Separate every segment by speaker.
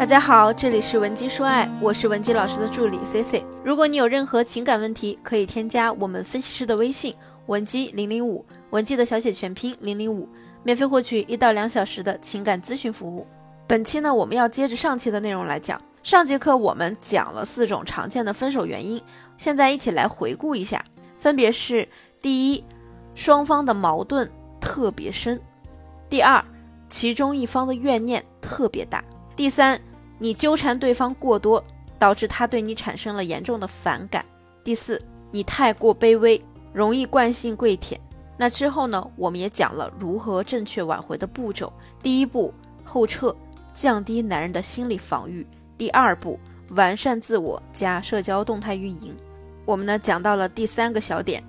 Speaker 1: 大家好，这里是文姬说爱，我是文姬老师的助理 C C。如果你有任何情感问题，可以添加我们分析师的微信文姬零零五，文姬的小写全拼零零五，免费获取一到两小时的情感咨询服务。本期呢，我们要接着上期的内容来讲。上节课我们讲了四种常见的分手原因，现在一起来回顾一下，分别是：第一，双方的矛盾特别深；第二，其中一方的怨念特别大；第三，你纠缠对方过多，导致他对你产生了严重的反感。第四，你太过卑微，容易惯性跪舔。那之后呢？我们也讲了如何正确挽回的步骤。第一步，后撤，降低男人的心理防御。第二步，完善自我加社交动态运营。我们呢讲到了第三个小点，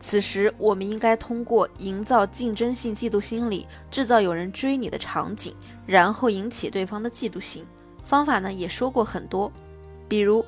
Speaker 1: 此时我们应该通过营造竞争性嫉妒心理，制造有人追你的场景，然后引起对方的嫉妒心。方法呢也说过很多，比如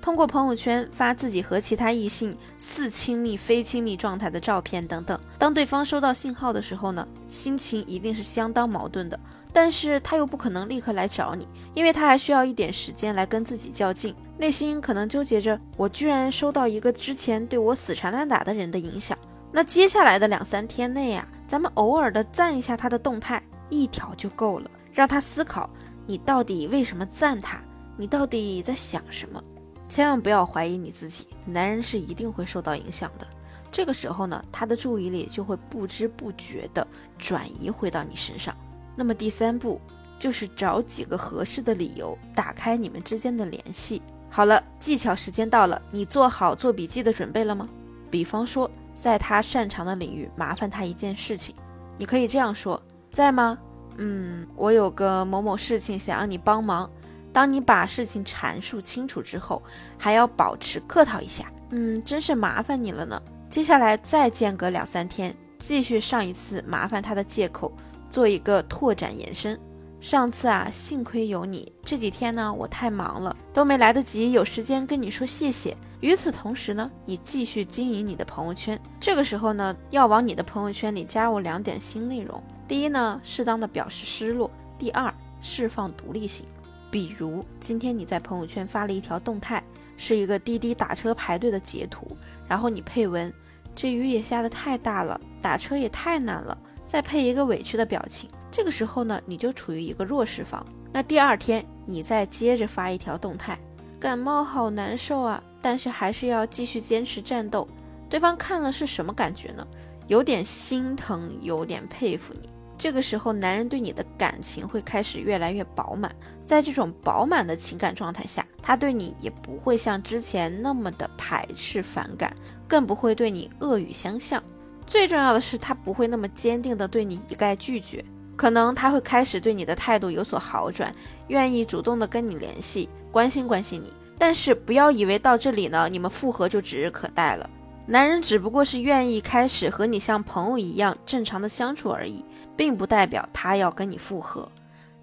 Speaker 1: 通过朋友圈发自己和其他异性似亲密非亲密状态的照片等等。当对方收到信号的时候呢，心情一定是相当矛盾的，但是他又不可能立刻来找你，因为他还需要一点时间来跟自己较劲，内心可能纠结着我居然收到一个之前对我死缠烂打的人的影响。那接下来的两三天内呀，咱们偶尔的赞一下他的动态，一条就够了，让他思考。你到底为什么赞他？你到底在想什么？千万不要怀疑你自己，男人是一定会受到影响的。这个时候呢，他的注意力就会不知不觉地转移回到你身上。那么第三步就是找几个合适的理由打开你们之间的联系。好了，技巧时间到了，你做好做笔记的准备了吗？比方说，在他擅长的领域麻烦他一件事情，你可以这样说：在吗？嗯，我有个某某事情想让你帮忙。当你把事情阐述清楚之后，还要保持客套一下。嗯，真是麻烦你了呢。接下来再间隔两三天，继续上一次麻烦他的借口，做一个拓展延伸。上次啊，幸亏有你，这几天呢我太忙了，都没来得及有时间跟你说谢谢。与此同时呢，你继续经营你的朋友圈。这个时候呢，要往你的朋友圈里加入两点新内容。第一呢，适当的表示失落；第二，释放独立性。比如今天你在朋友圈发了一条动态，是一个滴滴打车排队的截图，然后你配文：“这雨也下得太大了，打车也太难了。”再配一个委屈的表情。这个时候呢，你就处于一个弱势方。那第二天你再接着发一条动态：“感冒好难受啊，但是还是要继续坚持战斗。”对方看了是什么感觉呢？有点心疼，有点佩服你。这个时候，男人对你的感情会开始越来越饱满，在这种饱满的情感状态下，他对你也不会像之前那么的排斥反感，更不会对你恶语相向。最重要的是，他不会那么坚定的对你一概拒绝，可能他会开始对你的态度有所好转，愿意主动的跟你联系，关心关心你。但是不要以为到这里呢，你们复合就指日可待了。男人只不过是愿意开始和你像朋友一样正常的相处而已。并不代表他要跟你复合。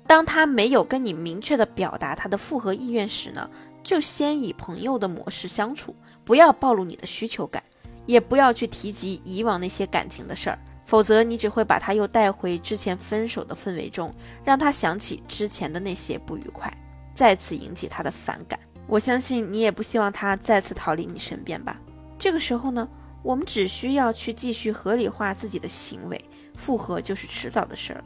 Speaker 1: 当他没有跟你明确的表达他的复合意愿时呢，就先以朋友的模式相处，不要暴露你的需求感，也不要去提及以往那些感情的事儿，否则你只会把他又带回之前分手的氛围中，让他想起之前的那些不愉快，再次引起他的反感。我相信你也不希望他再次逃离你身边吧。这个时候呢，我们只需要去继续合理化自己的行为。复合就是迟早的事儿了。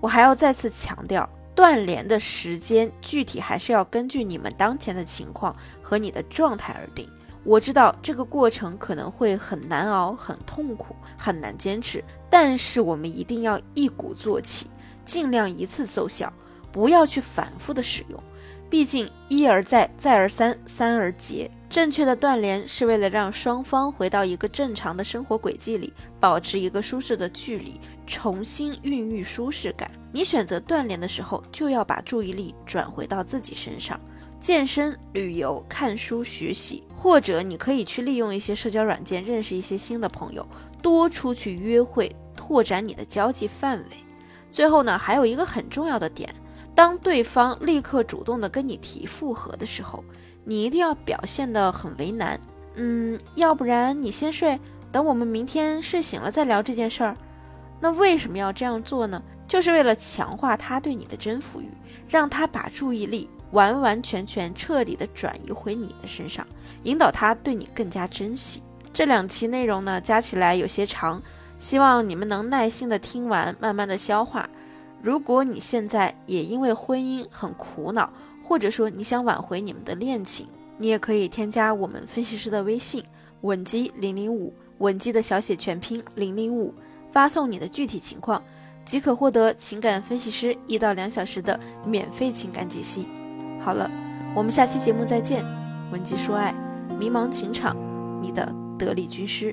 Speaker 1: 我还要再次强调，断联的时间具体还是要根据你们当前的情况和你的状态而定。我知道这个过程可能会很难熬、很痛苦、很难坚持，但是我们一定要一鼓作气，尽量一次奏效，不要去反复的使用。毕竟一而再，再而三，三而竭。正确的断联是为了让双方回到一个正常的生活轨迹里，保持一个舒适的距离，重新孕育舒适感。你选择断联的时候，就要把注意力转回到自己身上，健身、旅游、看书、学习，或者你可以去利用一些社交软件认识一些新的朋友，多出去约会，拓展你的交际范围。最后呢，还有一个很重要的点，当对方立刻主动的跟你提复合的时候。你一定要表现得很为难，嗯，要不然你先睡，等我们明天睡醒了再聊这件事儿。那为什么要这样做呢？就是为了强化他对你的征服欲，让他把注意力完完全全、彻底的转移回你的身上，引导他对你更加珍惜。这两期内容呢，加起来有些长，希望你们能耐心的听完，慢慢的消化。如果你现在也因为婚姻很苦恼，或者说你想挽回你们的恋情，你也可以添加我们分析师的微信稳基零零五，稳基的小写全拼零零五，发送你的具体情况。即可获得情感分析师一到两小时的免费情感解析。好了，我们下期节目再见。文姬说爱，迷茫情场，你的得力军师。